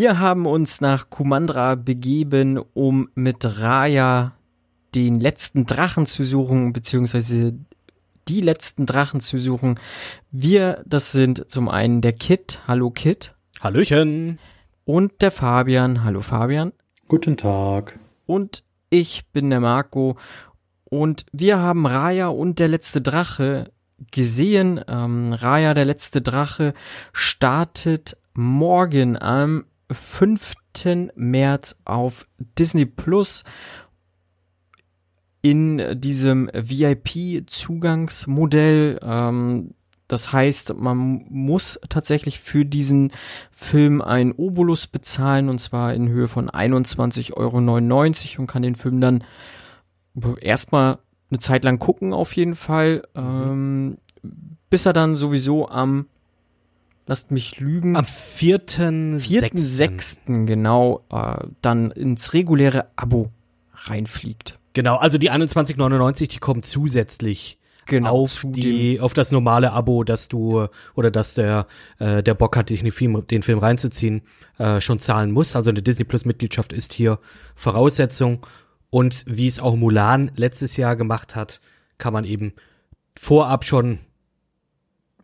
Wir haben uns nach Kumandra begeben, um mit Raya den letzten Drachen zu suchen, beziehungsweise die letzten Drachen zu suchen. Wir, das sind zum einen der Kit. Hallo Kit. Hallöchen. Und der Fabian. Hallo Fabian. Guten Tag. Und ich bin der Marco. Und wir haben Raya und der letzte Drache gesehen. Ähm, Raya, der letzte Drache, startet morgen am 5. März auf Disney Plus in diesem VIP-Zugangsmodell. Ähm, das heißt, man muss tatsächlich für diesen Film einen Obolus bezahlen und zwar in Höhe von 21,99 Euro und kann den Film dann erstmal eine Zeit lang gucken auf jeden Fall, ähm, bis er dann sowieso am, lasst mich lügen, am 4.6. genau, äh, dann ins reguläre Abo reinfliegt. Genau, also die 21,99, die kommen zusätzlich genau, auf die auf das normale Abo, dass du oder dass der äh, der Bock hat, dich den Film, den Film reinzuziehen, äh, schon zahlen muss. Also eine Disney Plus Mitgliedschaft ist hier Voraussetzung und wie es auch Mulan letztes Jahr gemacht hat, kann man eben vorab schon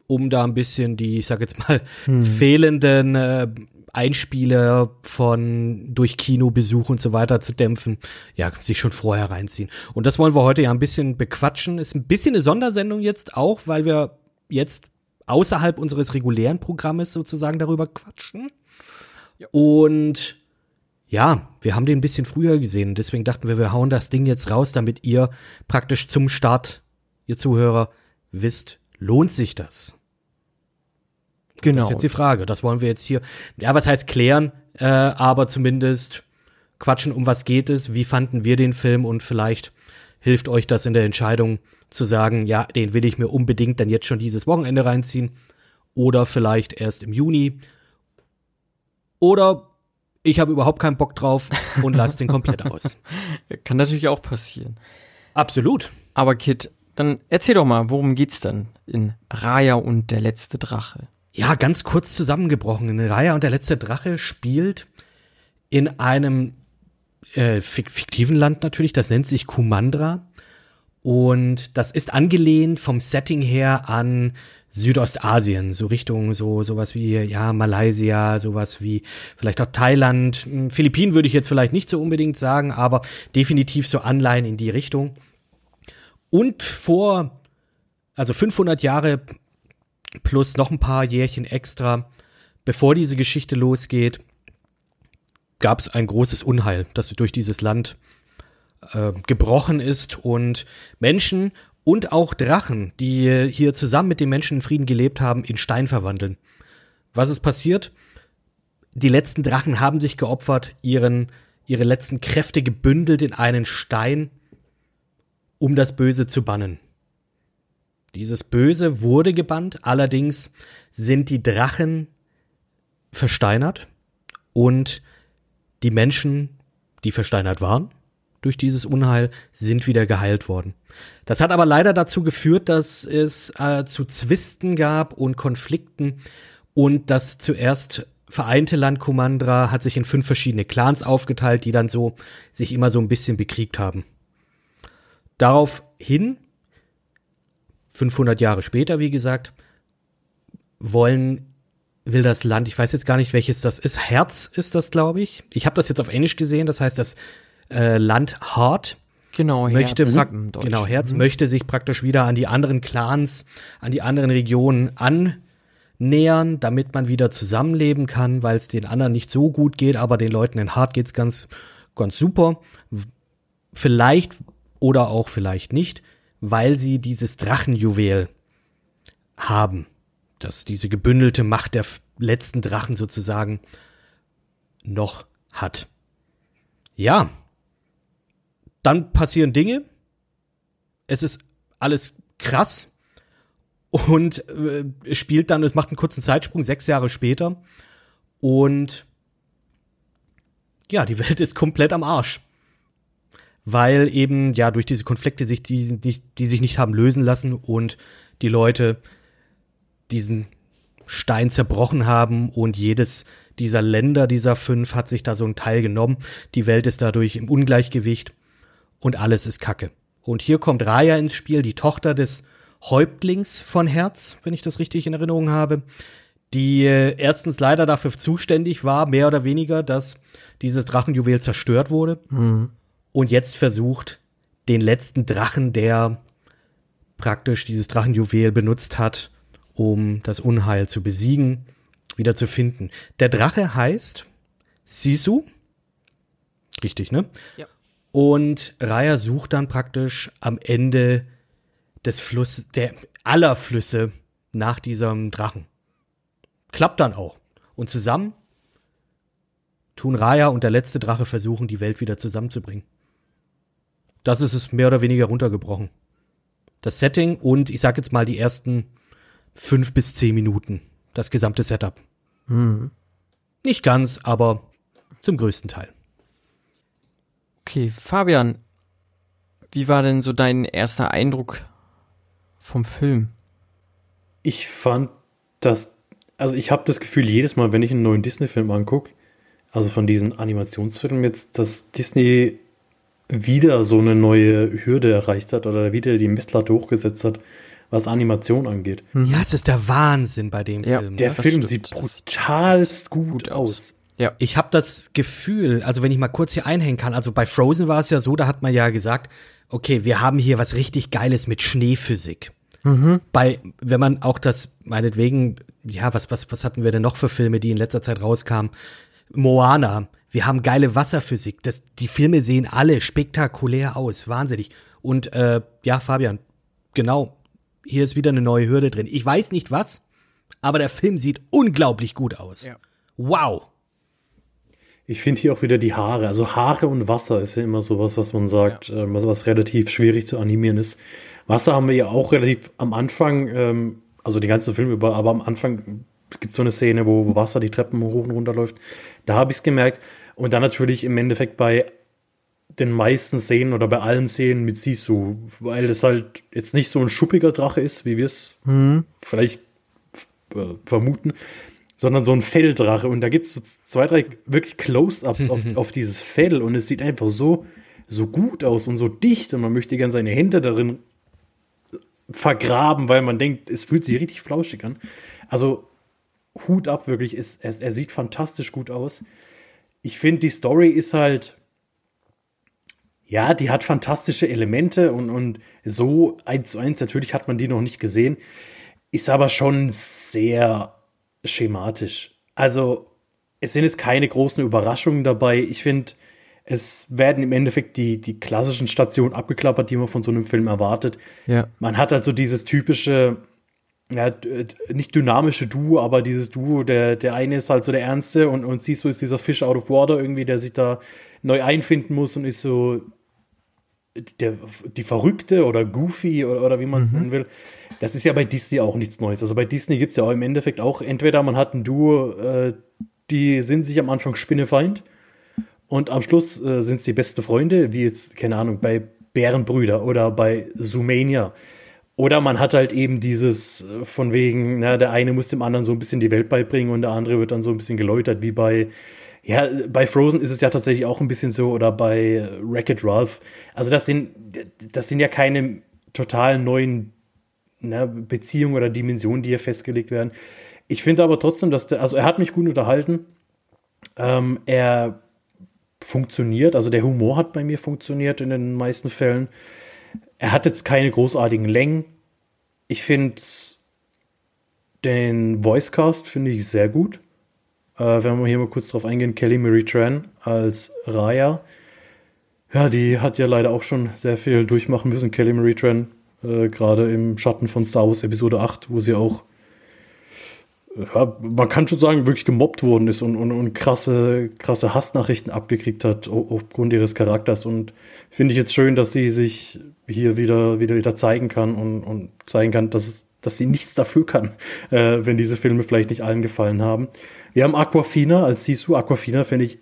um da ein bisschen die, ich sag jetzt mal, hm. fehlenden äh, Einspieler von durch Kinobesuch und so weiter zu dämpfen, ja, sich schon vorher reinziehen. Und das wollen wir heute ja ein bisschen bequatschen. Ist ein bisschen eine Sondersendung jetzt auch, weil wir jetzt außerhalb unseres regulären Programmes sozusagen darüber quatschen. Ja. Und ja, wir haben den ein bisschen früher gesehen. Deswegen dachten wir, wir hauen das Ding jetzt raus, damit ihr praktisch zum Start, ihr Zuhörer, wisst, lohnt sich das? Genau. Das ist jetzt die Frage. Das wollen wir jetzt hier, ja, was heißt klären, äh, aber zumindest quatschen, um was geht es, wie fanden wir den Film und vielleicht hilft euch das in der Entscheidung zu sagen, ja, den will ich mir unbedingt dann jetzt schon dieses Wochenende reinziehen oder vielleicht erst im Juni oder ich habe überhaupt keinen Bock drauf und lass den komplett aus. Kann natürlich auch passieren. Absolut. Aber Kit, dann erzähl doch mal, worum geht's dann in Raya und der letzte Drache? Ja, ganz kurz zusammengebrochen. Raya und der letzte Drache spielt in einem äh, fiktiven Land natürlich, das nennt sich Kumandra. Und das ist angelehnt vom Setting her an Südostasien, so Richtung so sowas wie ja Malaysia, sowas wie vielleicht auch Thailand, hm, Philippinen würde ich jetzt vielleicht nicht so unbedingt sagen, aber definitiv so Anleihen in die Richtung. Und vor also 500 Jahre plus noch ein paar Jährchen extra, bevor diese Geschichte losgeht, gab es ein großes Unheil, das durch dieses Land äh, gebrochen ist und Menschen und auch Drachen, die hier zusammen mit den Menschen in Frieden gelebt haben, in Stein verwandeln. Was ist passiert? Die letzten Drachen haben sich geopfert, ihren, ihre letzten Kräfte gebündelt in einen Stein, um das Böse zu bannen. Dieses Böse wurde gebannt, allerdings sind die Drachen versteinert und die Menschen, die versteinert waren durch dieses Unheil, sind wieder geheilt worden. Das hat aber leider dazu geführt, dass es äh, zu Zwisten gab und Konflikten und das zuerst vereinte Land Kumandra hat sich in fünf verschiedene Clans aufgeteilt, die dann so sich immer so ein bisschen bekriegt haben. Daraufhin 500 Jahre später, wie gesagt, wollen will das Land, ich weiß jetzt gar nicht, welches das ist, Herz ist das, glaube ich. Ich habe das jetzt auf Englisch gesehen, das heißt, das äh, Land Hart genau, möchte Herz genau Herz mhm. möchte sich praktisch wieder an die anderen Clans, an die anderen Regionen annähern, damit man wieder zusammenleben kann, weil es den anderen nicht so gut geht, aber den Leuten in Hart geht's ganz ganz super. Vielleicht oder auch vielleicht nicht weil sie dieses Drachenjuwel haben, das diese gebündelte Macht der letzten Drachen sozusagen noch hat. Ja, dann passieren Dinge. Es ist alles krass und äh, spielt dann, es macht einen kurzen Zeitsprung, sechs Jahre später und ja, die Welt ist komplett am Arsch weil eben ja durch diese Konflikte sich die, die, die sich nicht haben lösen lassen und die Leute diesen Stein zerbrochen haben und jedes dieser Länder, dieser fünf, hat sich da so ein Teil genommen. Die Welt ist dadurch im Ungleichgewicht und alles ist Kacke. Und hier kommt Raya ins Spiel, die Tochter des Häuptlings von Herz, wenn ich das richtig in Erinnerung habe, die äh, erstens leider dafür zuständig war, mehr oder weniger, dass dieses Drachenjuwel zerstört wurde Mhm. Und jetzt versucht, den letzten Drachen, der praktisch dieses Drachenjuwel benutzt hat, um das Unheil zu besiegen, wieder zu finden. Der Drache heißt Sisu. Richtig, ne? Ja. Und Raya sucht dann praktisch am Ende des Flusses, der aller Flüsse nach diesem Drachen. Klappt dann auch. Und zusammen tun Raya und der letzte Drache versuchen, die Welt wieder zusammenzubringen. Das ist es mehr oder weniger runtergebrochen. Das Setting und ich sag jetzt mal die ersten fünf bis zehn Minuten. Das gesamte Setup. Nicht ganz, aber zum größten Teil. Okay, Fabian, wie war denn so dein erster Eindruck vom Film? Ich fand das, also ich habe das Gefühl, jedes Mal, wenn ich einen neuen Disney-Film angucke, also von diesen Animationsfilmen jetzt, dass Disney wieder so eine neue Hürde erreicht hat oder wieder die Messlatte hochgesetzt hat, was Animation angeht. Ja, es ist der Wahnsinn bei dem Ja, Film. Der ne? das Film stimmt. sieht brutalst gut, gut aus. aus. Ja. Ich habe das Gefühl, also wenn ich mal kurz hier einhängen kann, also bei Frozen war es ja so, da hat man ja gesagt, okay, wir haben hier was richtig Geiles mit Schneephysik. Bei, wenn man auch das, meinetwegen, ja, was, was, was hatten wir denn noch für Filme, die in letzter Zeit rauskamen? Moana, wir haben geile Wasserphysik. Das, die Filme sehen alle spektakulär aus, wahnsinnig. Und äh, ja, Fabian, genau, hier ist wieder eine neue Hürde drin. Ich weiß nicht was, aber der Film sieht unglaublich gut aus. Ja. Wow. Ich finde hier auch wieder die Haare. Also Haare und Wasser ist ja immer sowas, was man sagt, ähm, was, was relativ schwierig zu animieren ist. Wasser haben wir ja auch relativ am Anfang, ähm, also den ganzen Film über, aber am Anfang gibt so eine Szene, wo Wasser die Treppen hoch und runter läuft. Da habe ich es gemerkt. Und dann natürlich im Endeffekt bei den meisten Szenen oder bei allen Szenen mit Sisu, weil es halt jetzt nicht so ein schuppiger Drache ist, wie wir es vielleicht äh, vermuten, sondern so ein Felldrache. Und da gibt es so zwei, drei wirklich Close-Ups auf, auf dieses Fell und es sieht einfach so, so gut aus und so dicht und man möchte gerne seine Hände darin vergraben, weil man denkt, es fühlt sich richtig flauschig an. Also Hut ab, wirklich, ist, er, er sieht fantastisch gut aus. Ich finde, die Story ist halt, ja, die hat fantastische Elemente und, und so eins zu eins, natürlich hat man die noch nicht gesehen, ist aber schon sehr schematisch. Also, es sind jetzt keine großen Überraschungen dabei. Ich finde, es werden im Endeffekt die, die klassischen Stationen abgeklappert, die man von so einem Film erwartet. Ja. Man hat halt so dieses typische, ja, d- nicht dynamische Duo, aber dieses Duo, der, der eine ist halt so der Ernste und, und siehst du, ist dieser Fish out of water irgendwie, der sich da neu einfinden muss und ist so der, die Verrückte oder Goofy oder, oder wie man es nennen will. Das ist ja bei Disney auch nichts Neues. Also bei Disney gibt es ja auch im Endeffekt auch, entweder man hat ein Duo, äh, die sind sich am Anfang Spinnefeind und am Schluss äh, sind es die besten Freunde, wie jetzt, keine Ahnung, bei Bärenbrüder oder bei Zoomania. Oder man hat halt eben dieses äh, von wegen, na, der eine muss dem anderen so ein bisschen die Welt beibringen und der andere wird dann so ein bisschen geläutert, wie bei, ja, bei Frozen ist es ja tatsächlich auch ein bisschen so oder bei äh, Wreck-It Ralph. Also das sind, das sind ja keine total neuen ne, Beziehungen oder Dimensionen, die hier festgelegt werden. Ich finde aber trotzdem, dass der, also er hat mich gut unterhalten. Ähm, er funktioniert, also der Humor hat bei mir funktioniert in den meisten Fällen. Er hat jetzt keine großartigen Längen. Ich finde den Voicecast finde ich sehr gut. Äh, wenn wir hier mal kurz drauf eingehen, Kelly Marie Tran als Raya. Ja, die hat ja leider auch schon sehr viel durchmachen müssen, Kelly Marie Tran. Äh, Gerade im Schatten von Star Wars Episode 8, wo sie auch, ja, man kann schon sagen, wirklich gemobbt worden ist und, und, und krasse, krasse Hassnachrichten abgekriegt hat au- aufgrund ihres Charakters. Und finde ich jetzt schön, dass sie sich hier wieder, wieder, wieder zeigen kann und, und zeigen kann, dass, es, dass sie nichts dafür kann, äh, wenn diese Filme vielleicht nicht allen gefallen haben. Wir haben Aquafina als Sisu. Aquafina finde ich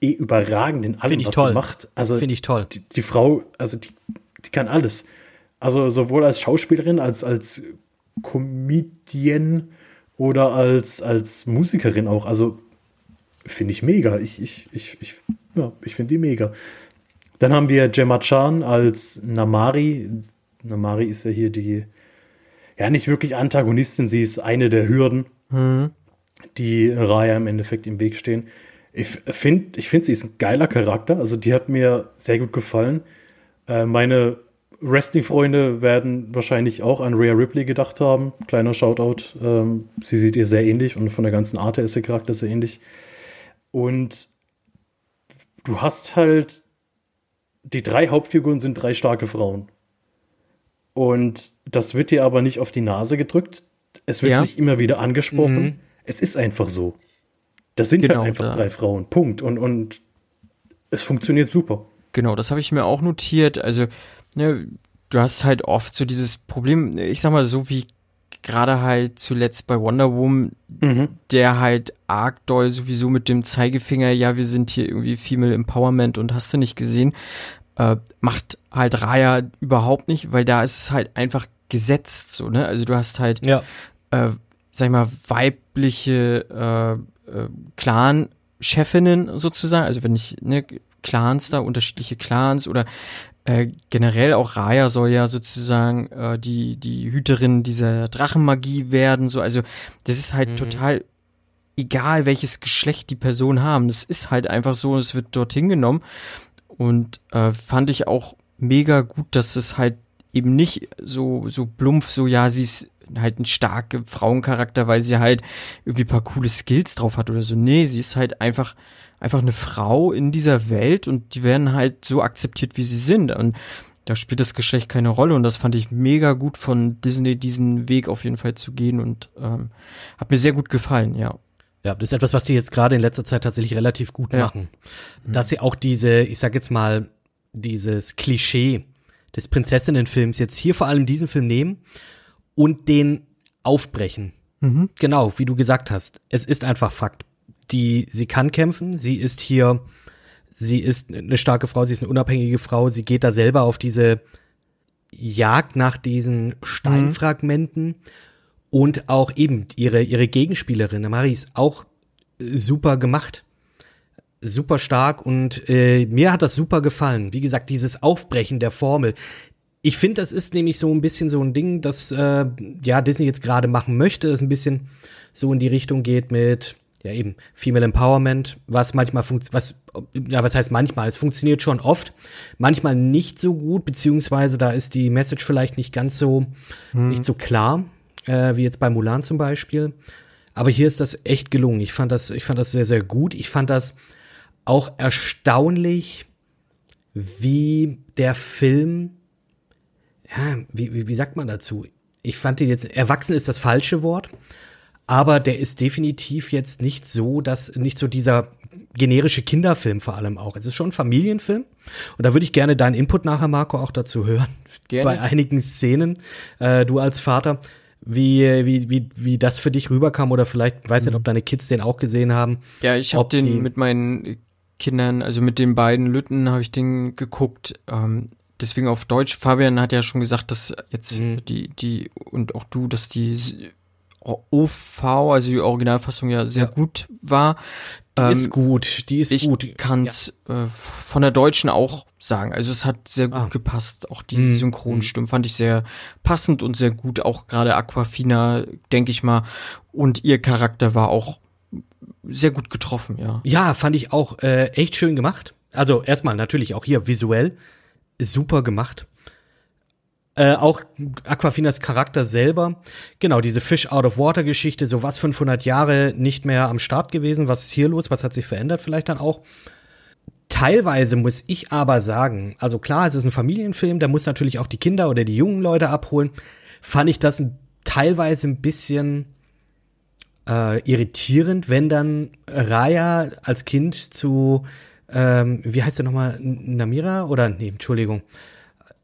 eh überragend in allem, was toll. sie macht. Also Finde ich toll. die, die Frau, also die, die kann alles. Also sowohl als Schauspielerin als als Comedian oder als, als Musikerin auch. Also finde ich mega. Ich, ich, ich, ich, ja, ich finde die mega. Dann haben wir Gemma Chan als Namari. Namari ist ja hier die, ja, nicht wirklich Antagonistin, sie ist eine der Hürden, mhm. die Raya im Endeffekt im Weg stehen. Ich finde, ich find, sie ist ein geiler Charakter. Also, die hat mir sehr gut gefallen. Äh, meine Wrestling-Freunde werden wahrscheinlich auch an Rhea Ripley gedacht haben. Kleiner Shoutout. Ähm, sie sieht ihr sehr ähnlich und von der ganzen Art her ist der Charakter sehr ähnlich. Und du hast halt, die drei Hauptfiguren sind drei starke Frauen. Und das wird dir aber nicht auf die Nase gedrückt. Es wird ja. nicht immer wieder angesprochen. Mhm. Es ist einfach so. Das sind genau, halt einfach da. drei Frauen. Punkt. Und, und es funktioniert super. Genau, das habe ich mir auch notiert. Also, ne, du hast halt oft so dieses Problem, ich sag mal so wie gerade halt zuletzt bei Wonder Woman, mhm. der halt arg doll sowieso mit dem Zeigefinger, ja, wir sind hier irgendwie Female Empowerment und hast du nicht gesehen, äh, macht halt Raya überhaupt nicht, weil da ist es halt einfach gesetzt, so, ne? Also du hast halt, ja. äh, sag ich mal, weibliche äh, äh, Clan-Chefinnen sozusagen, also wenn ich, ne, Clans da, unterschiedliche Clans oder äh, generell auch Raya soll ja sozusagen äh, die, die Hüterin dieser Drachenmagie werden, so, also das ist halt mhm. total egal, welches Geschlecht die Personen haben. Das ist halt einfach so, es wird dorthin genommen. Und äh, fand ich auch mega gut, dass es halt eben nicht so, so plumpf, so, ja, sie ist halt ein starker Frauencharakter, weil sie halt irgendwie paar coole Skills drauf hat oder so. Nee, sie ist halt einfach einfach eine Frau in dieser Welt und die werden halt so akzeptiert, wie sie sind. Und da spielt das Geschlecht keine Rolle und das fand ich mega gut von Disney, diesen Weg auf jeden Fall zu gehen und ähm, hat mir sehr gut gefallen, ja. Ja, das ist etwas, was die jetzt gerade in letzter Zeit tatsächlich relativ gut ja. machen. Dass sie auch diese, ich sag jetzt mal, dieses Klischee des Prinzessinnenfilms jetzt hier vor allem diesen Film nehmen und den aufbrechen. Mhm. Genau, wie du gesagt hast. Es ist einfach Fakt die, sie kann kämpfen, sie ist hier, sie ist eine starke Frau, sie ist eine unabhängige Frau, sie geht da selber auf diese Jagd nach diesen Steinfragmenten mhm. und auch eben ihre, ihre Gegenspielerin, Marie, ist auch super gemacht. Super stark und äh, mir hat das super gefallen. Wie gesagt, dieses Aufbrechen der Formel. Ich finde, das ist nämlich so ein bisschen so ein Ding, das äh, ja Disney jetzt gerade machen möchte, das ein bisschen so in die Richtung geht mit ja eben Female Empowerment, was manchmal funktioniert, was ja was heißt manchmal, es funktioniert schon oft, manchmal nicht so gut, beziehungsweise da ist die Message vielleicht nicht ganz so hm. nicht so klar äh, wie jetzt bei Mulan zum Beispiel. Aber hier ist das echt gelungen. Ich fand das, ich fand das sehr sehr gut. Ich fand das auch erstaunlich, wie der Film, ja, wie, wie, wie sagt man dazu? Ich fand den jetzt, erwachsen ist das falsche Wort, aber der ist definitiv jetzt nicht so, dass nicht so dieser generische Kinderfilm vor allem auch. Es ist schon ein Familienfilm und da würde ich gerne deinen Input nachher, Marco, auch dazu hören. Gerne. Bei einigen Szenen, äh, du als Vater, wie, wie, wie, wie das für dich rüberkam oder vielleicht, weiß nicht, ob deine Kids den auch gesehen haben. Ja, ich habe den mit meinen Kindern, also mit den beiden Lütten habe ich den geguckt. Ähm, deswegen auf Deutsch. Fabian hat ja schon gesagt, dass jetzt mhm. die, die und auch du, dass die OV, also die Originalfassung ja sehr ja. gut war. Die ähm, ist gut, die ist ich gut. Ich kann es ja. äh, von der Deutschen auch sagen. Also es hat sehr gut ah. gepasst. Auch die mhm. Synchronstimmen fand ich sehr passend und sehr gut. Auch gerade Aquafina, denke ich mal. Und ihr Charakter war auch sehr gut getroffen, ja. Ja, fand ich auch äh, echt schön gemacht. Also erstmal natürlich auch hier visuell super gemacht. Äh, auch Aquafinas Charakter selber, genau, diese Fish out of Water Geschichte, so was 500 Jahre nicht mehr am Start gewesen, was ist hier los, was hat sich verändert vielleicht dann auch. Teilweise muss ich aber sagen, also klar, es ist ein Familienfilm, der muss natürlich auch die Kinder oder die jungen Leute abholen, fand ich das teilweise ein bisschen äh, irritierend, wenn dann Raya als Kind zu, ähm, wie heißt der nochmal, Namira? Oder, nee, Entschuldigung,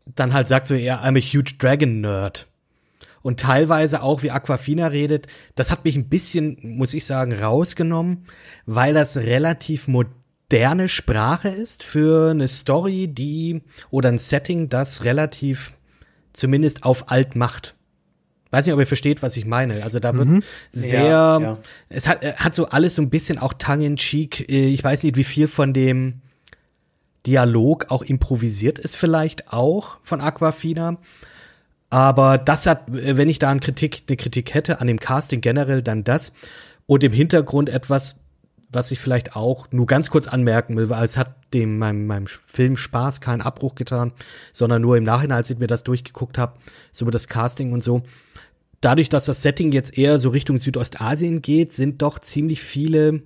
dann halt sagt so eher, I'm a huge Dragon Nerd. Und teilweise auch wie Aquafina redet, das hat mich ein bisschen, muss ich sagen, rausgenommen, weil das relativ moderne Sprache ist für eine Story, die oder ein Setting, das relativ zumindest auf alt macht. Weiß nicht, ob ihr versteht, was ich meine. Also da wird Mhm. sehr, Ja, ja. es hat, äh, hat so alles so ein bisschen auch tongue in cheek. Äh, Ich weiß nicht, wie viel von dem Dialog auch improvisiert ist vielleicht auch von Aquafina. Aber das hat, wenn ich da eine Kritik, eine Kritik hätte an dem Casting generell, dann das. Und im Hintergrund etwas, was ich vielleicht auch nur ganz kurz anmerken will, weil es hat dem meinem, meinem Film Spaß keinen Abbruch getan, sondern nur im Nachhinein, als ich mir das durchgeguckt habe, so über das Casting und so. Dadurch, dass das Setting jetzt eher so Richtung Südostasien geht, sind doch ziemlich viele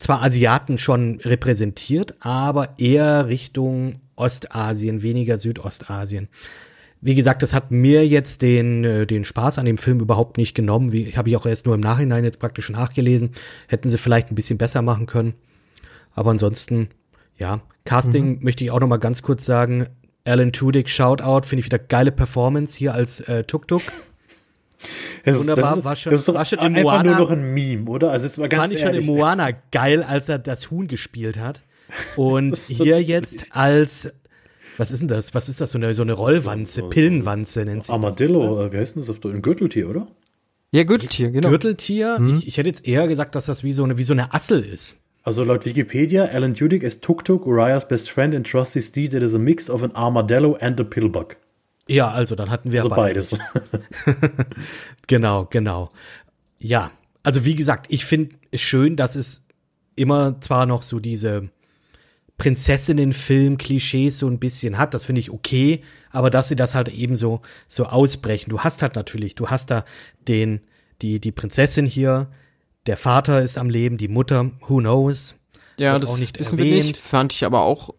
zwar Asiaten schon repräsentiert, aber eher Richtung Ostasien, weniger Südostasien. Wie gesagt, das hat mir jetzt den, äh, den Spaß an dem Film überhaupt nicht genommen. Wie, habe ich auch erst nur im Nachhinein jetzt praktisch nachgelesen. Hätten sie vielleicht ein bisschen besser machen können. Aber ansonsten, ja, Casting möchte ich auch noch mal ganz kurz sagen. Alan Tudyk, Shoutout, finde ich wieder geile Performance hier als äh, Tuk-Tuk. Das, Wunderbar, das ist, war schon- das ist doch war schon im einfach Moana- nur noch ein Meme, oder? Also jetzt mal ganz Fand ich schon im Moana geil, als er das Huhn gespielt hat. Und Das ist hier jetzt als, was ist denn das? Was ist das? So eine, so eine Rollwanze, Pillenwanze nennt sie. Armadillo, äh, wie heißt denn das auf der, ein Gürteltier, oder? Ja, Gürteltier, genau. Gürteltier. Ich, ich hätte jetzt eher gesagt, dass das wie so eine, wie so eine Assel ist. Also laut Wikipedia, Alan Tudyk is Tuk Tuk, Uriah's best friend and trusty steed that is a mix of an armadillo and a pillbug. Ja, also dann hatten wir Also beides. Genau, genau. Ja, also wie gesagt, ich finde es schön, dass es immer zwar noch so diese Prinzessinnen-Film-Klischees so ein bisschen hat, das finde ich okay, aber dass sie das halt eben so, so ausbrechen. Du hast halt natürlich, du hast da den, die, die Prinzessin hier, der Vater ist am Leben, die Mutter, who knows? Ja, das auch nicht wissen wir erwähnt. nicht. Fand ich aber auch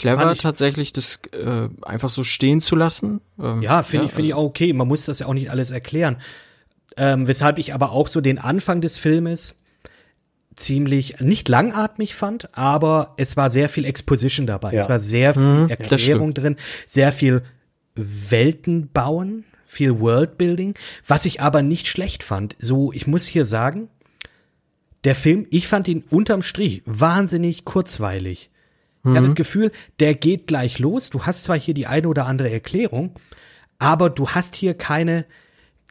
clever, ich- tatsächlich, das äh, einfach so stehen zu lassen. Ähm, Ja, finde ich, finde ich also- auch okay. Man muss das ja auch nicht alles erklären. Ähm, weshalb ich aber auch so den Anfang des Filmes ziemlich nicht langatmig fand, aber es war sehr viel Exposition dabei. Ja. Es war sehr viel Mhm, Erklärung drin, sehr viel Welten bauen, viel Worldbuilding, was ich aber nicht schlecht fand. So, ich muss hier sagen, der Film, ich fand ihn unterm Strich wahnsinnig kurzweilig. Ich habe das Gefühl, der geht gleich los. Du hast zwar hier die eine oder andere Erklärung, aber du hast hier keine,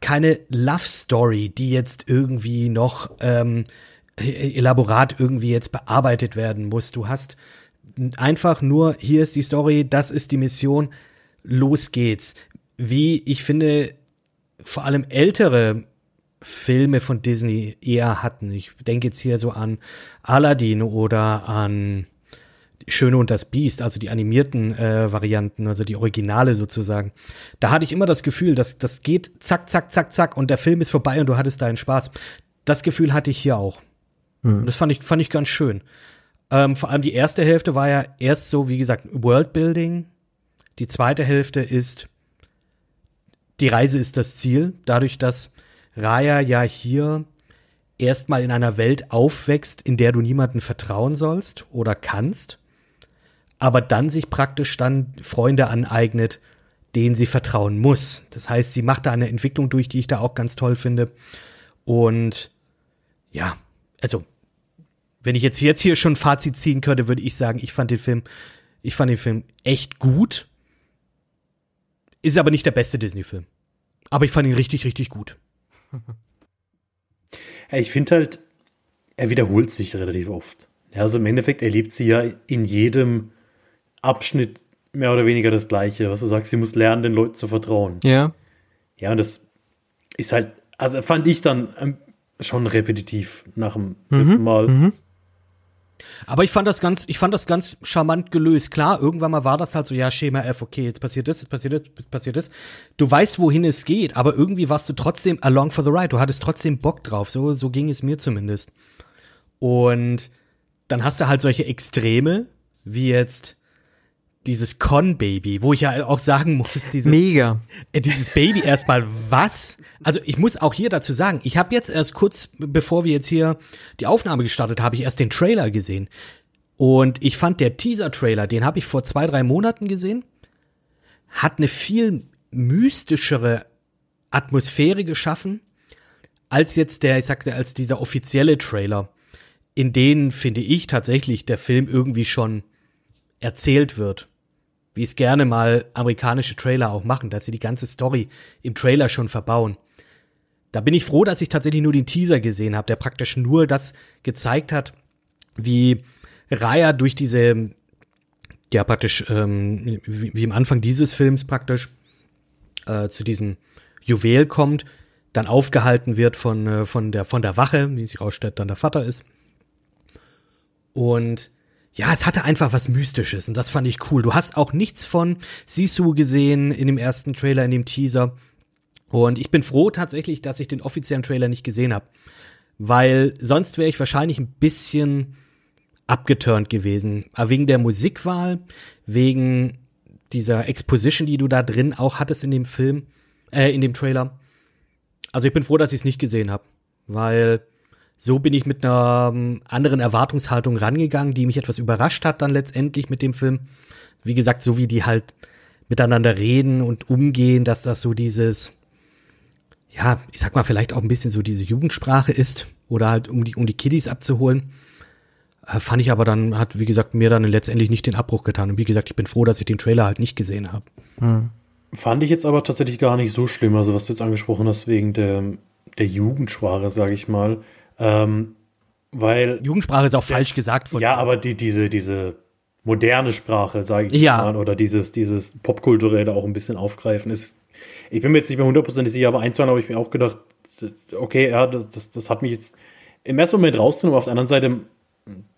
keine Love Story, die jetzt irgendwie noch ähm, elaborat irgendwie jetzt bearbeitet werden muss. Du hast einfach nur, hier ist die Story, das ist die Mission, los geht's. Wie ich finde, vor allem ältere Filme von Disney eher hatten. Ich denke jetzt hier so an Aladdin oder an Schöne und das Biest, also die animierten äh, Varianten, also die Originale sozusagen. Da hatte ich immer das Gefühl, dass das geht zack, zack, zack, zack und der Film ist vorbei und du hattest deinen Spaß. Das Gefühl hatte ich hier auch. Und das fand ich, fand ich ganz schön. Ähm, vor allem die erste Hälfte war ja erst so, wie gesagt, Worldbuilding. Die zweite Hälfte ist, die Reise ist das Ziel. Dadurch, dass Raya ja hier erstmal in einer Welt aufwächst, in der du niemanden vertrauen sollst oder kannst, aber dann sich praktisch dann Freunde aneignet, denen sie vertrauen muss. Das heißt, sie macht da eine Entwicklung durch, die ich da auch ganz toll finde. Und ja, also wenn ich jetzt jetzt hier schon Fazit ziehen könnte, würde ich sagen, ich fand den Film, ich fand den Film echt gut. Ist aber nicht der beste Disney-Film. Aber ich fand ihn richtig, richtig gut. Ich finde halt, er wiederholt sich relativ oft. Also im Endeffekt erlebt sie ja in jedem Abschnitt mehr oder weniger das Gleiche, was du sagst, sie muss lernen, den Leuten zu vertrauen. Ja. Ja, und das ist halt, also fand ich dann ähm, schon repetitiv nach dem dritten Mal. Aber ich fand das ganz, ich fand das ganz charmant gelöst. Klar, irgendwann mal war das halt so, ja, Schema F, okay, jetzt passiert das, jetzt passiert das, jetzt passiert das. Du weißt, wohin es geht, aber irgendwie warst du trotzdem along for the ride. Du hattest trotzdem Bock drauf. So, so ging es mir zumindest. Und dann hast du halt solche Extreme, wie jetzt dieses Con-Baby, wo ich ja auch sagen muss, diese, Mega. äh, dieses Baby erstmal was? Also ich muss auch hier dazu sagen, ich habe jetzt erst kurz, bevor wir jetzt hier die Aufnahme gestartet, habe ich erst den Trailer gesehen. Und ich fand der Teaser-Trailer, den habe ich vor zwei, drei Monaten gesehen, hat eine viel mystischere Atmosphäre geschaffen, als jetzt der, ich sagte, als dieser offizielle Trailer, in denen, finde ich, tatsächlich der Film irgendwie schon erzählt wird wie es gerne mal amerikanische Trailer auch machen, dass sie die ganze Story im Trailer schon verbauen. Da bin ich froh, dass ich tatsächlich nur den Teaser gesehen habe, der praktisch nur das gezeigt hat, wie Raya durch diese, ja praktisch, ähm, wie, wie im Anfang dieses Films praktisch äh, zu diesem Juwel kommt, dann aufgehalten wird von, äh, von, der, von der Wache, wie sich rausstellt, dann der Vater ist. Und ja, es hatte einfach was Mystisches und das fand ich cool. Du hast auch nichts von Sisu gesehen in dem ersten Trailer, in dem Teaser. Und ich bin froh tatsächlich, dass ich den offiziellen Trailer nicht gesehen habe. Weil sonst wäre ich wahrscheinlich ein bisschen abgeturnt gewesen. Aber wegen der Musikwahl, wegen dieser Exposition, die du da drin auch hattest in dem Film, äh, in dem Trailer. Also ich bin froh, dass ich es nicht gesehen habe. Weil so bin ich mit einer ähm, anderen Erwartungshaltung rangegangen, die mich etwas überrascht hat dann letztendlich mit dem Film. Wie gesagt, so wie die halt miteinander reden und umgehen, dass das so dieses ja, ich sag mal, vielleicht auch ein bisschen so diese Jugendsprache ist oder halt um die, um die Kiddies abzuholen. Äh, fand ich aber dann, hat, wie gesagt, mir dann letztendlich nicht den Abbruch getan. Und wie gesagt, ich bin froh, dass ich den Trailer halt nicht gesehen habe. Hm. Fand ich jetzt aber tatsächlich gar nicht so schlimm, also was du jetzt angesprochen hast, wegen der, der Jugendsprache, sage ich mal. Ähm, weil. Jugendsprache ist auch der, falsch gesagt von. Ja, aber die, diese, diese moderne Sprache, sage ich ja. mal, oder dieses, dieses Popkulturelle auch ein bisschen aufgreifen, ist ich bin mir jetzt nicht mehr hundertprozentig sicher, aber ein, zwei habe ich mir auch gedacht, okay, ja, das, das, das hat mich jetzt im ersten Moment rausgenommen. Auf der anderen Seite,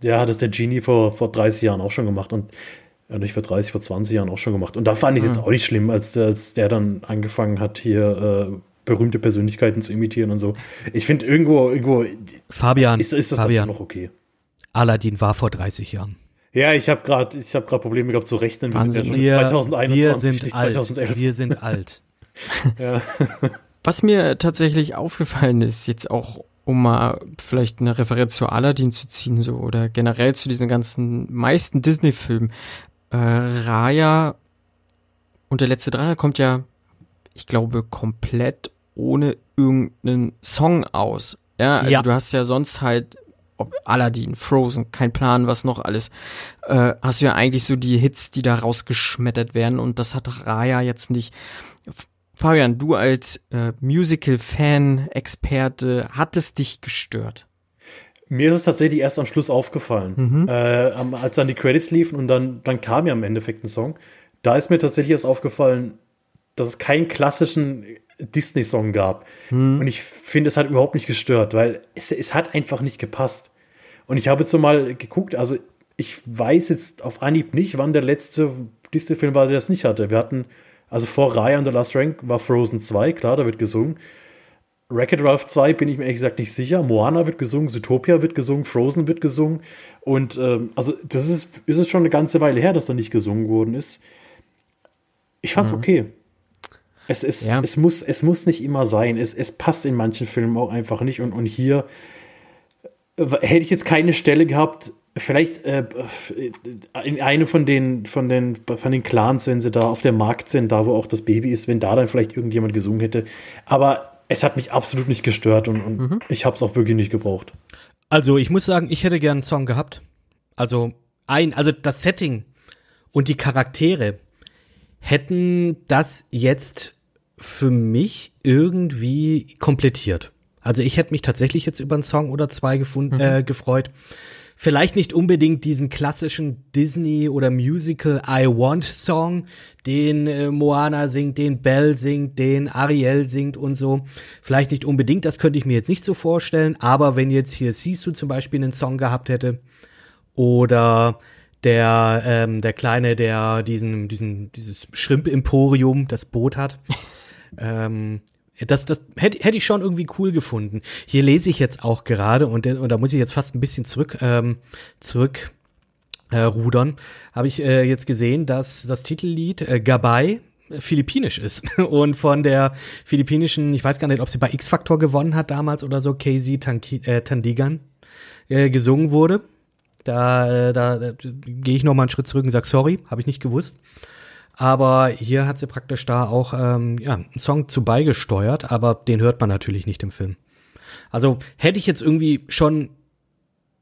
ja, hat das der Genie vor, vor 30 Jahren auch schon gemacht und ja, nicht vor 30, vor 20 Jahren auch schon gemacht. Und da fand ich es mhm. jetzt auch nicht schlimm, als, als der dann angefangen hat, hier äh, berühmte Persönlichkeiten zu imitieren und so. Ich finde irgendwo, irgendwo Fabian, ist, ist das Fabian. noch okay. Aladdin war vor 30 Jahren. Ja, ich habe gerade ich habe gerade Probleme gehabt zu rechnen. Wahnsinn. Wir, 2021, wir sind alt. 2011. Wir sind alt. ja. Was mir tatsächlich aufgefallen ist, jetzt auch um mal vielleicht eine Referenz zu Aladdin zu ziehen, so oder generell zu diesen ganzen meisten Disney-Filmen. Äh, Raya und der letzte Dreier kommt ja, ich glaube, komplett ohne irgendeinen Song aus. Ja, also ja. du hast ja sonst halt ob Aladdin, Frozen, kein Plan, was noch alles, äh, hast du ja eigentlich so die Hits, die da rausgeschmettert werden und das hat Raya jetzt nicht. Fabian, du als äh, Musical-Fan, Experte, hat es dich gestört? Mir ist es tatsächlich erst am Schluss aufgefallen, mhm. äh, als dann die Credits liefen und dann, dann kam ja im Endeffekt ein Song. Da ist mir tatsächlich erst aufgefallen, dass es keinen klassischen Disney-Song gab. Mhm. Und ich finde, es hat überhaupt nicht gestört, weil es, es hat einfach nicht gepasst. Und ich habe jetzt so mal geguckt, also ich weiß jetzt auf Anhieb nicht, wann der letzte Disney-Film war, der das nicht hatte. Wir hatten also vor Raya und The Last Rank war Frozen 2, klar, da wird gesungen. Wreck-It Ralph 2 bin ich mir ehrlich gesagt nicht sicher. Moana wird gesungen, Zootopia wird gesungen, Frozen wird gesungen. Und ähm, also das ist, ist es schon eine ganze Weile her, dass da nicht gesungen worden ist. Ich fand's mhm. okay. Es, es, ja. es, muss, es muss nicht immer sein. Es, es passt in manchen Filmen auch einfach nicht. Und, und hier hätte ich jetzt keine Stelle gehabt, vielleicht äh, in einem von den, von den, von den Clans, wenn sie da auf der Markt sind, da wo auch das Baby ist, wenn da dann vielleicht irgendjemand gesungen hätte. Aber es hat mich absolut nicht gestört und, und mhm. ich habe es auch wirklich nicht gebraucht. Also ich muss sagen, ich hätte gern einen Song gehabt. Also ein, also das Setting und die Charaktere hätten das jetzt für mich irgendwie komplettiert. Also ich hätte mich tatsächlich jetzt über einen Song oder zwei gefunden, mhm. äh, gefreut vielleicht nicht unbedingt diesen klassischen Disney oder Musical I Want Song, den äh, Moana singt, den Belle singt, den Ariel singt und so. Vielleicht nicht unbedingt, das könnte ich mir jetzt nicht so vorstellen, aber wenn jetzt hier Sisu zum Beispiel einen Song gehabt hätte oder der ähm, der kleine, der diesen diesen dieses Shrimp Emporium, das Boot hat. ähm, das, das hätte, hätte ich schon irgendwie cool gefunden. Hier lese ich jetzt auch gerade und, und da muss ich jetzt fast ein bisschen zurück, ähm, zurück äh, rudern. Habe ich äh, jetzt gesehen, dass das Titellied äh, Gabay philippinisch ist und von der philippinischen, ich weiß gar nicht, ob sie bei X Factor gewonnen hat damals oder so, KZ äh, Tandigan äh, gesungen wurde. Da, äh, da, da gehe ich noch mal einen Schritt zurück und sag sorry, habe ich nicht gewusst. Aber hier hat sie praktisch da auch ähm, ja, einen Song zu beigesteuert, aber den hört man natürlich nicht im Film. Also hätte ich jetzt irgendwie schon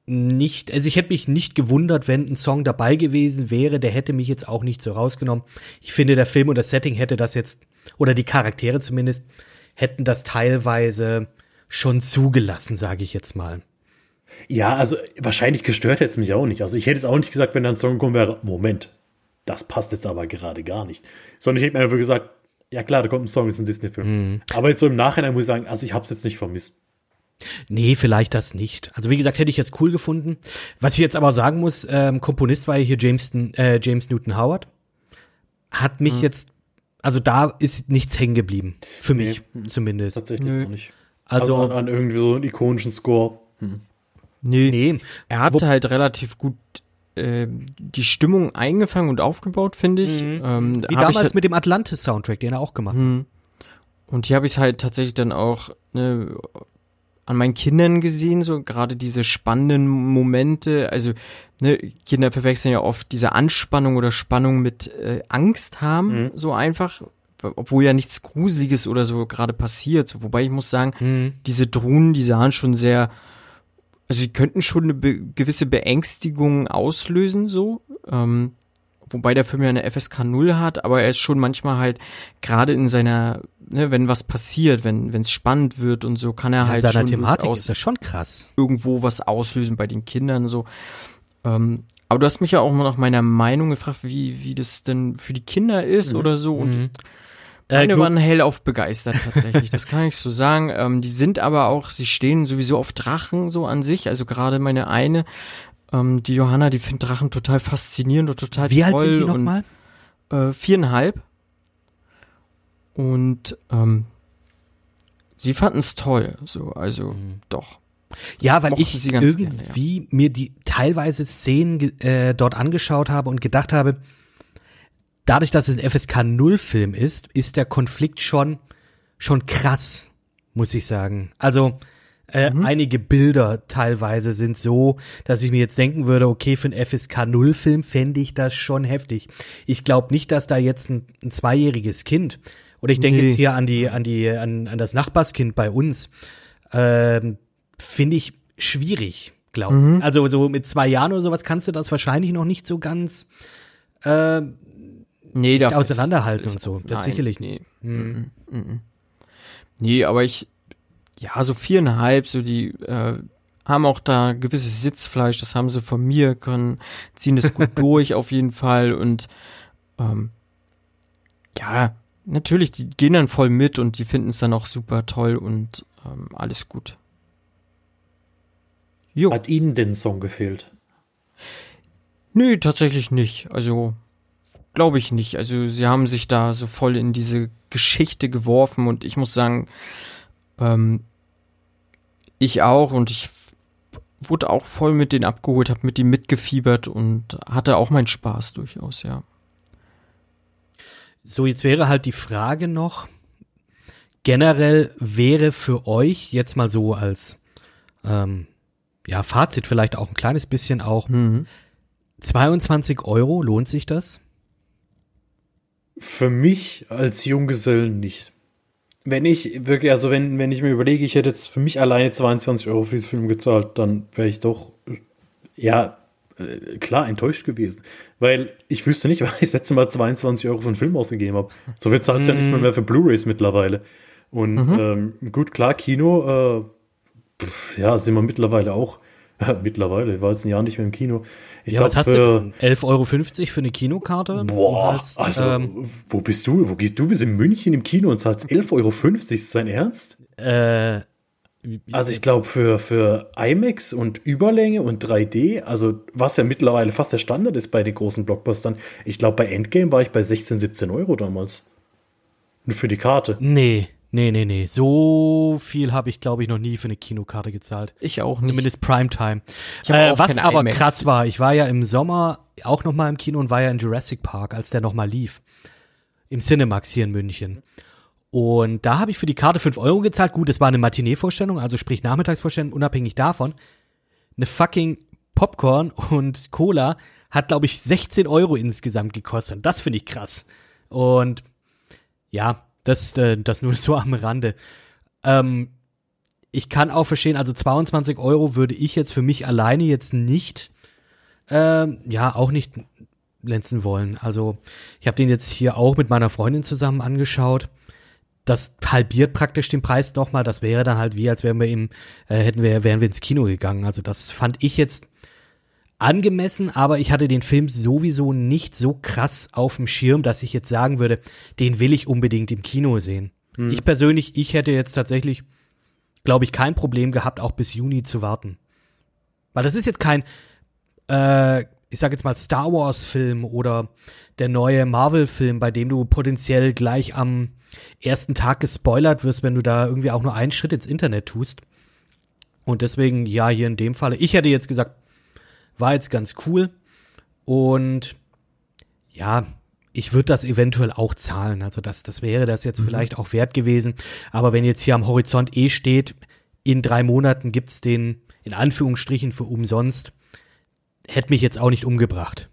nicht, also ich hätte mich nicht gewundert, wenn ein Song dabei gewesen wäre, der hätte mich jetzt auch nicht so rausgenommen. Ich finde, der Film und das Setting hätte das jetzt, oder die Charaktere zumindest, hätten das teilweise schon zugelassen, sage ich jetzt mal. Ja, also wahrscheinlich gestört hätte es mich auch nicht. Also ich hätte jetzt auch nicht gesagt, wenn da ein Song kommen wäre, Moment, das passt jetzt aber gerade gar nicht. Sondern ich hätte mir einfach gesagt, ja klar, da kommt ein Song, ist ein Disney-Film. Mhm. Aber jetzt so im Nachhinein muss ich sagen, also ich habe es jetzt nicht vermisst. Nee, vielleicht das nicht. Also wie gesagt, hätte ich jetzt cool gefunden. Was ich jetzt aber sagen muss, ähm, Komponist war ja hier James, äh, James Newton Howard. Hat mich mhm. jetzt, also da ist nichts hängen geblieben. Für nee, mich zumindest. Tatsächlich Nö. nicht. Also, also an, an, irgendwie so einen ikonischen Score. Hm. Nee. nee. Er hat halt relativ gut äh, die Stimmung eingefangen und aufgebaut, finde ich. Mhm. Ähm, Wie damals halt, mit dem Atlantis-Soundtrack, den er auch gemacht hat. Mhm. Und hier habe ich es halt tatsächlich dann auch ne, an meinen Kindern gesehen, so gerade diese spannenden Momente. Also ne, Kinder verwechseln ja oft diese Anspannung oder Spannung mit äh, Angst haben, mhm. so einfach, obwohl ja nichts Gruseliges oder so gerade passiert. So, wobei ich muss sagen, mhm. diese Drohnen, die sahen schon sehr, also sie könnten schon eine be gewisse Beängstigung auslösen, so. Ähm, wobei der Film ja eine FSK 0 hat, aber er ist schon manchmal halt gerade in seiner, ne, wenn was passiert, wenn wenn es spannend wird und so, kann er ja, halt in seiner schon Thematik ist das schon krass. Irgendwo was auslösen bei den Kindern so. Ähm, aber du hast mich ja auch mal nach meiner Meinung gefragt, wie wie das denn für die Kinder ist mhm. oder so und mhm. Meine äh, waren hellauf begeistert tatsächlich, das kann ich so sagen. Ähm, die sind aber auch, sie stehen sowieso auf Drachen so an sich. Also gerade meine eine, ähm, die Johanna, die findet Drachen total faszinierend und total Wie toll. Wie alt sind die nochmal? Äh, viereinhalb. Und ähm, sie fanden es toll, so, also mhm. doch. Ja, weil ich irgendwie gerne, ja. mir die teilweise Szenen äh, dort angeschaut habe und gedacht habe, dadurch, dass es ein FSK 0 Film ist, ist der Konflikt schon, schon krass, muss ich sagen. Also, äh, mhm. einige Bilder teilweise sind so, dass ich mir jetzt denken würde, okay, für einen FSK 0 Film fände ich das schon heftig. Ich glaube nicht, dass da jetzt ein, ein zweijähriges Kind, oder ich denke nee. jetzt hier an die, an die, an, an das Nachbarskind bei uns, ähm, finde ich schwierig, glaube ich. Mhm. Also so mit zwei Jahren oder sowas kannst du das wahrscheinlich noch nicht so ganz äh, nee, da auseinanderhalten ist, ist, und so. Das nein, sicherlich nicht. Nee. Mhm. Mhm. nee, aber ich, ja, so viereinhalb, so die äh, haben auch da gewisses Sitzfleisch, das haben sie von mir, können, ziehen das gut durch auf jeden Fall und ähm, ja, natürlich, die gehen dann voll mit und die finden es dann auch super toll und ähm, alles gut. Jo. Hat Ihnen den Song gefehlt? Nö, tatsächlich nicht. Also glaube ich nicht. Also sie haben sich da so voll in diese Geschichte geworfen und ich muss sagen, ähm, ich auch und ich wurde auch voll mit denen abgeholt, habe mit denen mitgefiebert und hatte auch meinen Spaß durchaus, ja. So, jetzt wäre halt die Frage noch, generell wäre für euch jetzt mal so als ähm, ja, Fazit vielleicht auch ein kleines bisschen auch, mhm. 22 Euro, lohnt sich das? Für mich als Junggesellen nicht. Wenn ich wirklich, also wenn, wenn ich mir überlege, ich hätte jetzt für mich alleine 22 Euro für diesen Film gezahlt, dann wäre ich doch, ja, äh, klar enttäuscht gewesen. Weil ich wüsste nicht, weil ich das letzte Mal 22 Euro für einen Film ausgegeben habe. So viel zahlt es mm. ja nicht mehr, mehr für Blu-Rays mittlerweile. Und mhm. ähm, gut, klar, Kino, äh, pf, ja, sind wir mittlerweile auch. Mittlerweile, ich war jetzt ein Jahr nicht mehr im Kino. Ich ja, glaub, was hast du? 11,50 Euro für eine Kinokarte? Boah, hast, also, ähm, wo bist du? Wo gehst du? bist in München im Kino und zahlst 11,50 Euro. Ist dein Ernst? Äh, also ich glaube für, für IMAX und Überlänge und 3D, also was ja mittlerweile fast der Standard ist bei den großen Blockbustern, ich glaube bei Endgame war ich bei 16, 17 Euro damals. Nur für die Karte. Nee. Nee, nee, nee. So viel habe ich, glaube ich, noch nie für eine Kinokarte gezahlt. Ich auch nicht. Zumindest Primetime. Äh, was aber IMAX. krass war, ich war ja im Sommer auch noch mal im Kino und war ja in Jurassic Park, als der noch mal lief. Im Cinemax hier in München. Und da habe ich für die Karte fünf Euro gezahlt. Gut, es war eine Matinee-Vorstellung, also sprich Nachmittagsvorstellung, unabhängig davon. Eine fucking Popcorn und Cola hat, glaube ich, 16 Euro insgesamt gekostet. Und das finde ich krass. Und ja, das, äh, das nur so am Rande. Ähm, ich kann auch verstehen, also 22 Euro würde ich jetzt für mich alleine jetzt nicht, äh, ja, auch nicht lenzen wollen. Also ich habe den jetzt hier auch mit meiner Freundin zusammen angeschaut. Das halbiert praktisch den Preis nochmal. Das wäre dann halt wie, als wären wir im, äh, hätten wir, wären wir ins Kino gegangen. Also das fand ich jetzt angemessen, aber ich hatte den Film sowieso nicht so krass auf dem Schirm, dass ich jetzt sagen würde, den will ich unbedingt im Kino sehen. Hm. Ich persönlich, ich hätte jetzt tatsächlich, glaube ich, kein Problem gehabt, auch bis Juni zu warten. Weil das ist jetzt kein, äh, ich sag jetzt mal Star Wars Film oder der neue Marvel Film, bei dem du potenziell gleich am ersten Tag gespoilert wirst, wenn du da irgendwie auch nur einen Schritt ins Internet tust. Und deswegen, ja, hier in dem Falle, ich hätte jetzt gesagt, war jetzt ganz cool. Und ja, ich würde das eventuell auch zahlen. Also das, das wäre das jetzt mhm. vielleicht auch wert gewesen. Aber wenn jetzt hier am Horizont eh steht, in drei Monaten gibt's den in Anführungsstrichen für umsonst, hätte mich jetzt auch nicht umgebracht.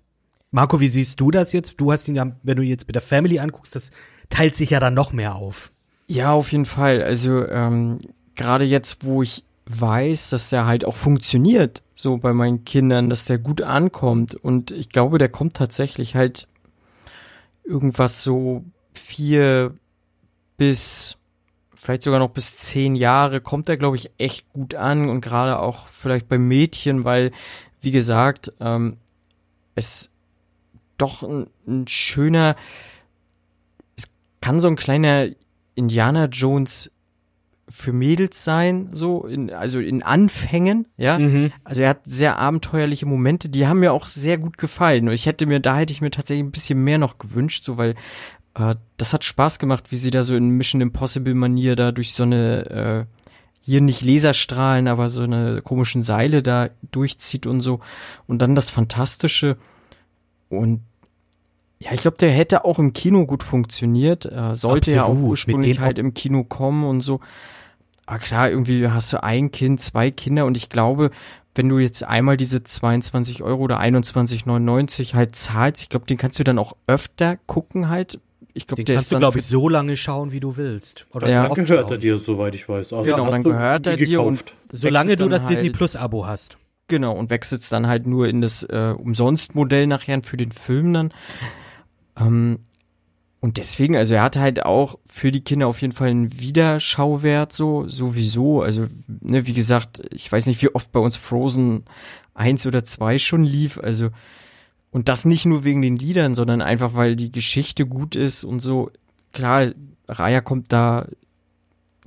Marco, wie siehst du das jetzt? Du hast ihn ja, wenn du jetzt mit der Family anguckst, das teilt sich ja dann noch mehr auf. Ja, auf jeden Fall. Also ähm, gerade jetzt, wo ich weiß, dass der halt auch funktioniert, so bei meinen Kindern, dass der gut ankommt. Und ich glaube, der kommt tatsächlich halt irgendwas so vier bis vielleicht sogar noch bis zehn Jahre kommt er, glaube ich, echt gut an und gerade auch vielleicht bei Mädchen, weil, wie gesagt, ähm, es doch ein, ein schöner, es kann so ein kleiner Indiana Jones für Mädels sein, so, in, also in Anfängen, ja. Mhm. Also er hat sehr abenteuerliche Momente, die haben mir auch sehr gut gefallen. Und ich hätte mir, da hätte ich mir tatsächlich ein bisschen mehr noch gewünscht, so, weil äh, das hat Spaß gemacht, wie sie da so in Mission Impossible Manier da durch so eine, äh, hier nicht Laserstrahlen, aber so eine komischen Seile da durchzieht und so. Und dann das Fantastische. Und ja, ich glaube, der hätte auch im Kino gut funktioniert. Äh, sollte Absolut. ja auch ursprünglich halt im Kino kommen und so. Aber klar, irgendwie hast du ein Kind, zwei Kinder und ich glaube, wenn du jetzt einmal diese 22 Euro oder 21,99 halt zahlst, ich glaube, den kannst du dann auch öfter gucken halt. Ich glaube, der kannst du, glaube ich, so lange schauen, wie du willst. Oder ja. dann gehört er dir, soweit ich weiß. Also genau, dann gehört er dir und solange du das halt, Disney Plus Abo hast. Genau, und wechselst dann halt nur in das äh, Umsonst-Modell nachher für den Film dann. Ähm, und deswegen, also er hat halt auch für die Kinder auf jeden Fall einen Wiederschauwert, so, sowieso. Also, ne, wie gesagt, ich weiß nicht, wie oft bei uns Frozen eins oder zwei schon lief, also, und das nicht nur wegen den Liedern, sondern einfach, weil die Geschichte gut ist und so. Klar, Raya kommt da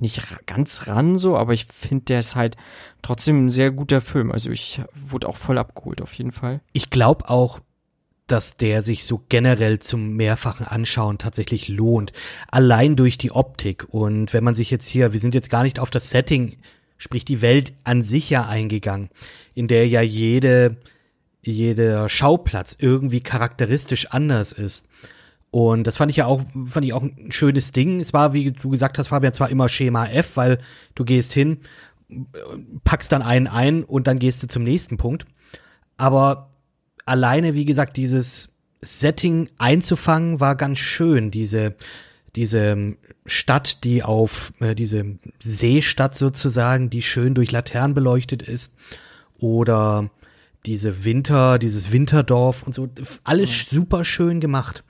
nicht ganz ran, so, aber ich finde, der ist halt trotzdem ein sehr guter Film. Also ich wurde auch voll abgeholt, auf jeden Fall. Ich glaube auch, dass der sich so generell zum mehrfachen Anschauen tatsächlich lohnt. Allein durch die Optik. Und wenn man sich jetzt hier, wir sind jetzt gar nicht auf das Setting, sprich die Welt an sich ja eingegangen, in der ja jede, jeder Schauplatz irgendwie charakteristisch anders ist. Und das fand ich ja auch, fand ich auch ein schönes Ding. Es war, wie du gesagt hast, Fabian, zwar immer Schema F, weil du gehst hin, packst dann einen ein und dann gehst du zum nächsten Punkt. Aber alleine, wie gesagt, dieses Setting einzufangen war ganz schön. Diese, diese Stadt, die auf, äh, diese Seestadt sozusagen, die schön durch Laternen beleuchtet ist. Oder diese Winter, dieses Winterdorf und so. Alles mhm. super schön gemacht.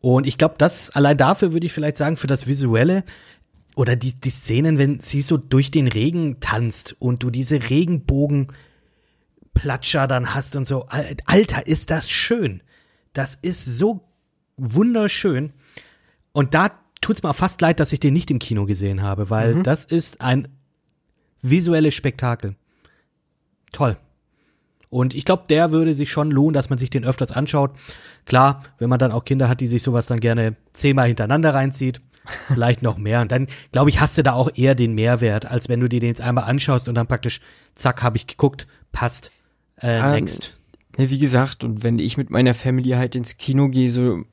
Und ich glaube, das allein dafür würde ich vielleicht sagen, für das Visuelle oder die, die Szenen, wenn sie so durch den Regen tanzt und du diese Regenbogen Platscher dann hast und so. Alter, ist das schön. Das ist so wunderschön. Und da tut's mir auch fast leid, dass ich den nicht im Kino gesehen habe, weil mhm. das ist ein visuelles Spektakel. Toll. Und ich glaube, der würde sich schon lohnen, dass man sich den öfters anschaut. Klar, wenn man dann auch Kinder hat, die sich sowas dann gerne zehnmal hintereinander reinzieht, vielleicht noch mehr. Und dann, glaube ich, hast du da auch eher den Mehrwert, als wenn du dir den jetzt einmal anschaust und dann praktisch, zack, habe ich geguckt, passt. Äh, um, next. Ja, wie gesagt, und wenn ich mit meiner Family halt ins Kino gehe, so,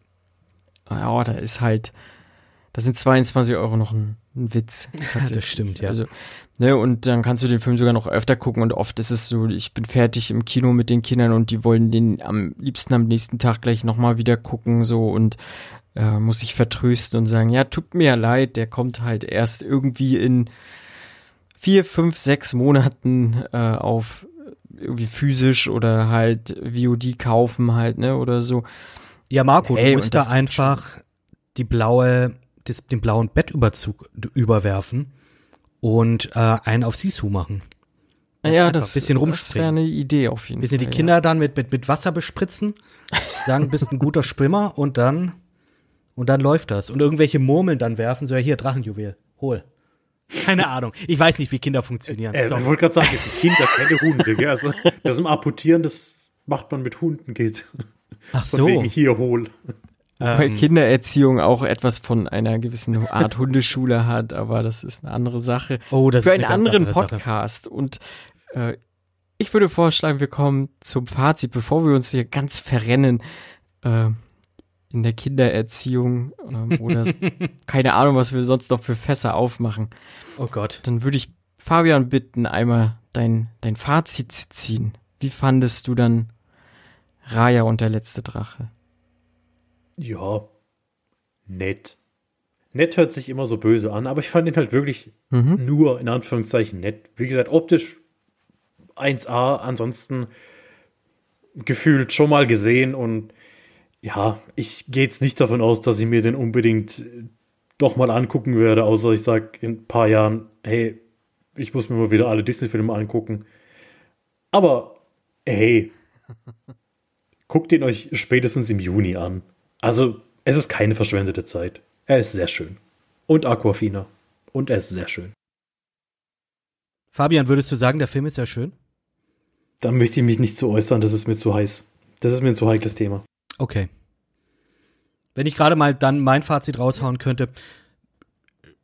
ja, da ist halt, da sind 22 Euro noch ein, ein Witz. das stimmt, ja. Also, ne, und dann kannst du den Film sogar noch öfter gucken und oft ist es so, ich bin fertig im Kino mit den Kindern und die wollen den am liebsten am nächsten Tag gleich nochmal wieder gucken, so, und äh, muss ich vertrösten und sagen, ja, tut mir leid, der kommt halt erst irgendwie in vier, fünf, sechs Monaten äh, auf irgendwie physisch oder halt VOD kaufen halt, ne, oder so. Ja, Marco, Hey, du musst da einfach die blaue, das, den blauen Bettüberzug überwerfen und äh, einen auf Sisu machen. Ja, das, bisschen das wäre eine Idee auf jeden Bisschen die Fall. Kinder dann mit, mit, mit Wasser bespritzen, sagen, bist ein guter Schwimmer und dann, und dann läuft das. Und irgendwelche Murmeln dann werfen, so ja, hier, Drachenjuwel, hol. Keine Ahnung. Ich weiß nicht, wie Kinder funktionieren. Äh, So. Ich wollte gerade sagen, das sind Kinder, keine Hunde. Gell? Also, das im Apportieren, das macht man mit Hunden, geht. Ach Von so. wegen hier hol. Weil Ähm, Kindererziehung auch etwas von einer gewissen Art Hundeschule hat, aber das ist eine andere Sache. Oh, das Für ist einen eine ganz anderen andere Sache. Podcast. Und äh, ich würde vorschlagen, wir kommen zum Fazit, bevor wir uns hier ganz verrennen äh, in der Kindererziehung ähm, oder keine Ahnung, was wir sonst noch für Fässer aufmachen. Oh Gott. Dann würde ich Fabian bitten, einmal dein, dein Fazit zu ziehen. Wie fandest du dann Raya und der letzte Drache? Ja, nett. Nett hört sich immer so böse an, aber ich fand ihn halt wirklich Mhm. nur in Anführungszeichen nett. Wie gesagt, optisch 1A, ansonsten gefühlt schon mal gesehen und ja, ich gehe jetzt nicht davon aus, dass ich mir den unbedingt äh, doch mal angucken werde, außer ich sage in ein paar Jahren, hey, ich muss mir mal wieder alle Disney-Filme angucken. Aber hey, guckt ihn euch spätestens im Juni an. Also, es ist keine verschwendete Zeit. Er ist sehr schön. Und Aquafina. Und er ist sehr schön. Fabian, würdest du sagen, der Film ist ja schön? Da möchte ich mich nicht zu äußern, das ist mir zu heiß. Das ist mir ein zu heikles Thema. Okay. Wenn ich gerade mal dann mein Fazit raushauen könnte,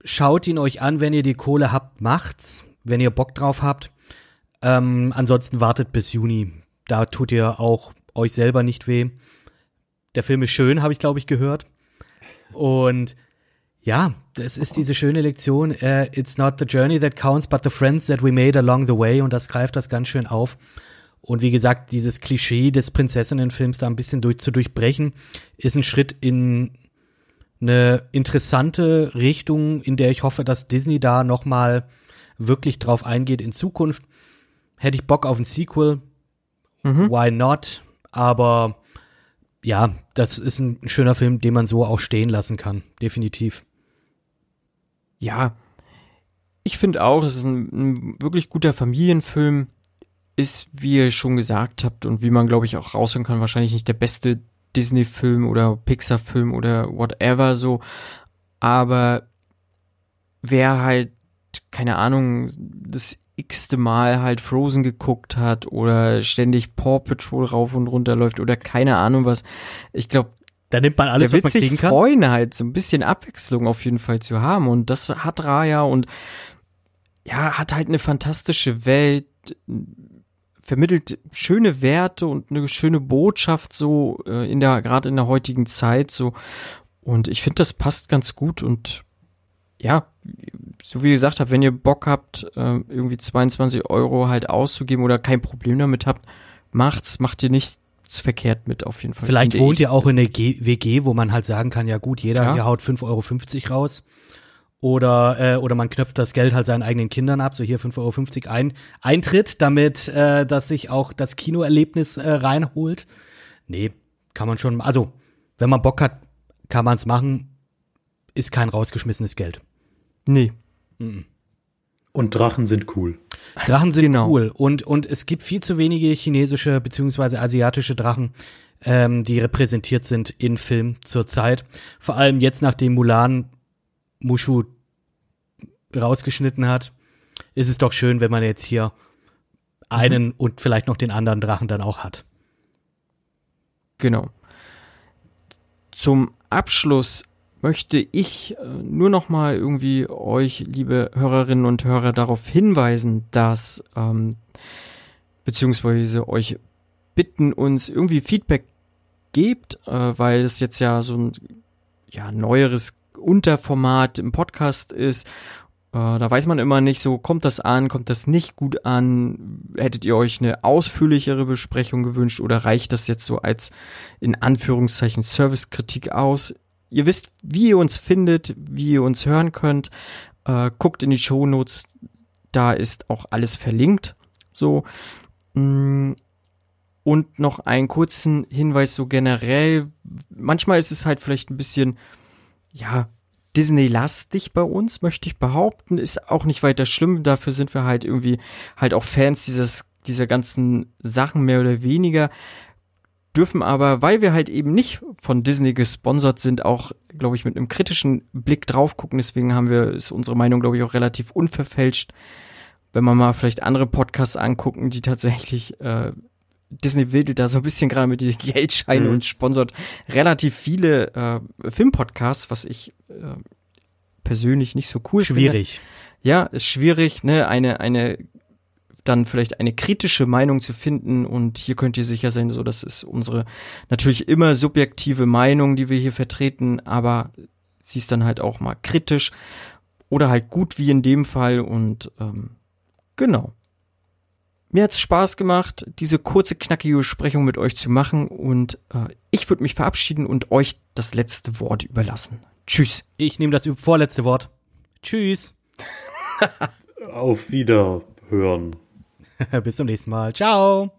schaut ihn euch an, wenn ihr die Kohle habt, macht's, wenn ihr Bock drauf habt. Ähm, ansonsten wartet bis Juni. Da tut ihr auch euch selber nicht weh. Der Film ist schön, habe ich glaube ich gehört. Und ja, das ist diese schöne Lektion. Äh, it's not the journey that counts, but the friends that we made along the way. Und das greift das ganz schön auf. Und wie gesagt, dieses Klischee des Prinzessinnenfilms da ein bisschen durch, zu durchbrechen, ist ein Schritt in eine interessante Richtung, in der ich hoffe, dass Disney da noch mal wirklich drauf eingeht in Zukunft. Hätte ich Bock auf ein Sequel, why not? Aber ja, das ist ein schöner Film, den man so auch stehen lassen kann, definitiv. Ja, ich finde auch, es ist ein, ein wirklich guter Familienfilm. Ist, wie ihr schon gesagt habt und wie man, glaube ich, auch raushören kann, wahrscheinlich nicht der beste Disney-Film oder Pixar-Film oder whatever so. Aber wer halt, keine Ahnung, das x-te Mal halt Frozen geguckt hat oder ständig Paw Patrol rauf und runter läuft oder keine Ahnung was, ich glaube, Da nimmt man alles, der was wird man sich kriegen kann. freuen, halt so ein bisschen Abwechslung auf jeden Fall zu haben. Und das hat Raya und ja, hat halt eine fantastische Welt, vermittelt schöne Werte und eine schöne Botschaft so äh, in der, gerade in der heutigen Zeit so. Und ich finde, das passt ganz gut und ja, so wie gesagt habt, wenn ihr Bock habt, äh, irgendwie 22 Euro halt auszugeben oder kein Problem damit habt, macht's, macht ihr nichts verkehrt mit auf jeden Fall. Vielleicht wohnt ich. ihr auch in einer G WG, wo man halt sagen kann, ja gut, jeder Ja. hier haut 5,50 Euro raus. Oder, äh, oder man knöpft das Geld halt seinen eigenen Kindern ab, so hier 5,50 Euro ein, Eintritt, damit äh, dass sich auch das Kinoerlebnis äh, reinholt. Nee, kann man schon, also wenn man Bock hat, kann man es machen, ist kein rausgeschmissenes Geld. Nee. Und Drachen sind cool. Drachen sind Genau. cool und, und es gibt viel zu wenige chinesische beziehungsweise asiatische Drachen, ähm, die repräsentiert sind in Film zurzeit. Vor allem jetzt, nachdem Mulan Mushu rausgeschnitten hat, ist es doch schön, wenn man jetzt hier einen und vielleicht noch den anderen Drachen dann auch hat. Genau. Zum Abschluss möchte ich äh, nur noch mal irgendwie euch, liebe Hörerinnen und Hörer, darauf hinweisen, dass ähm, beziehungsweise euch bitten, uns irgendwie Feedback gebt, äh, weil es jetzt ja so ein ja neueres Unterformat im Podcast ist. Äh, da weiß man immer nicht so, kommt das an, kommt das nicht gut an? Hättet ihr euch eine ausführlichere Besprechung gewünscht oder reicht das jetzt so als in Anführungszeichen Servicekritik aus? Ihr wisst, wie ihr uns findet, wie ihr uns hören könnt. Äh, guckt in die Shownotes. Da ist auch alles verlinkt. So. Mm, und noch einen kurzen Hinweis so generell. Manchmal ist es halt vielleicht ein bisschen, ja, Disney-lastig bei uns, möchte ich behaupten. Ist auch nicht weiter schlimm. Dafür sind wir halt irgendwie halt auch Fans dieses, dieser ganzen Sachen mehr oder weniger. Dürfen aber, weil wir halt eben nicht von Disney gesponsert sind, auch, glaube ich, mit einem kritischen Blick drauf gucken. Deswegen haben wir, ist unsere Meinung, glaube ich, auch relativ unverfälscht. Wenn man mal vielleicht andere Podcasts angucken, die tatsächlich äh, Disney wedelt da so ein bisschen gerade mit den Geldscheinen mhm. und sponsert relativ viele äh, Filmpodcasts, was ich äh, persönlich nicht so cool schwierig. finde. Ja, ist schwierig, ne, eine, eine, dann vielleicht eine kritische Meinung zu finden und hier könnt ihr sicher sein, so, das ist unsere natürlich immer subjektive Meinung, die wir hier vertreten, aber sie ist dann halt auch mal kritisch oder halt gut wie in dem Fall und ähm, genau. Mir hat's Spaß gemacht, diese kurze, knackige Besprechung mit euch zu machen und äh, ich würde mich verabschieden und euch das letzte Wort überlassen. Tschüss. Ich nehme das vorletzte Wort. Tschüss. Auf Wiederhören. Bis zum nächsten Mal. Ciao.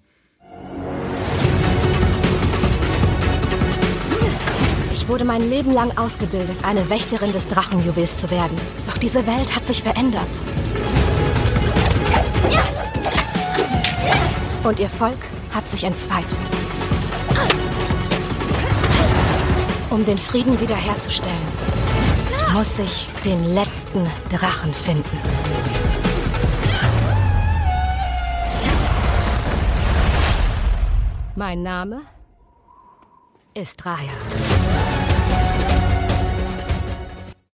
Ich wurde mein Leben lang ausgebildet, eine Wächterin des Drachenjuwels zu werden. Doch diese Welt hat sich verändert. Und ihr Volk hat sich entzweit. Um den Frieden wiederherzustellen, muss ich den letzten Drachen finden. Mein Name ist Raya.